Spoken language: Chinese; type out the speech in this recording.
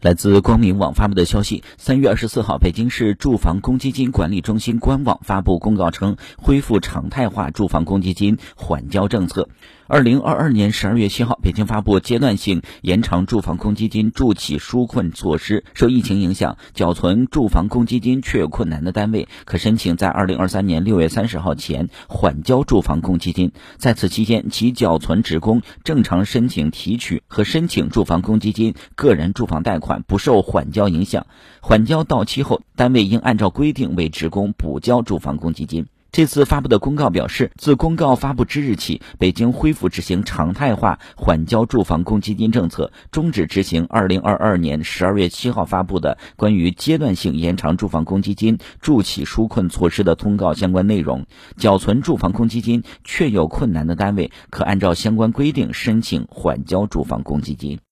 来自光明网发布的消息，三月二十四号，北京市住房公积金管理中心官网发布公告称，恢复常态化住房公积金缓交政策。二零二二年十二月七号，北京发布阶段性延长住房公积金助企纾困措施。受疫情影响，缴存住房公积金确有困难的单位，可申请在二零二三年六月三十号前缓交住房公积金。在此期间，其缴存职工正常申请提取和申请住房公积金、个人住房贷款不受缓交影响。缓交到期后，单位应按照规定为职工补交住房公积金。这次发布的公告表示，自公告发布之日起，北京恢复执行常态化缓交住房公积金政策，终止执行2022年12月7号发布的关于阶段性延长住房公积金助企纾困措施的通告相关内容。缴存住房公积金确有困难的单位，可按照相关规定申请缓交住房公积金。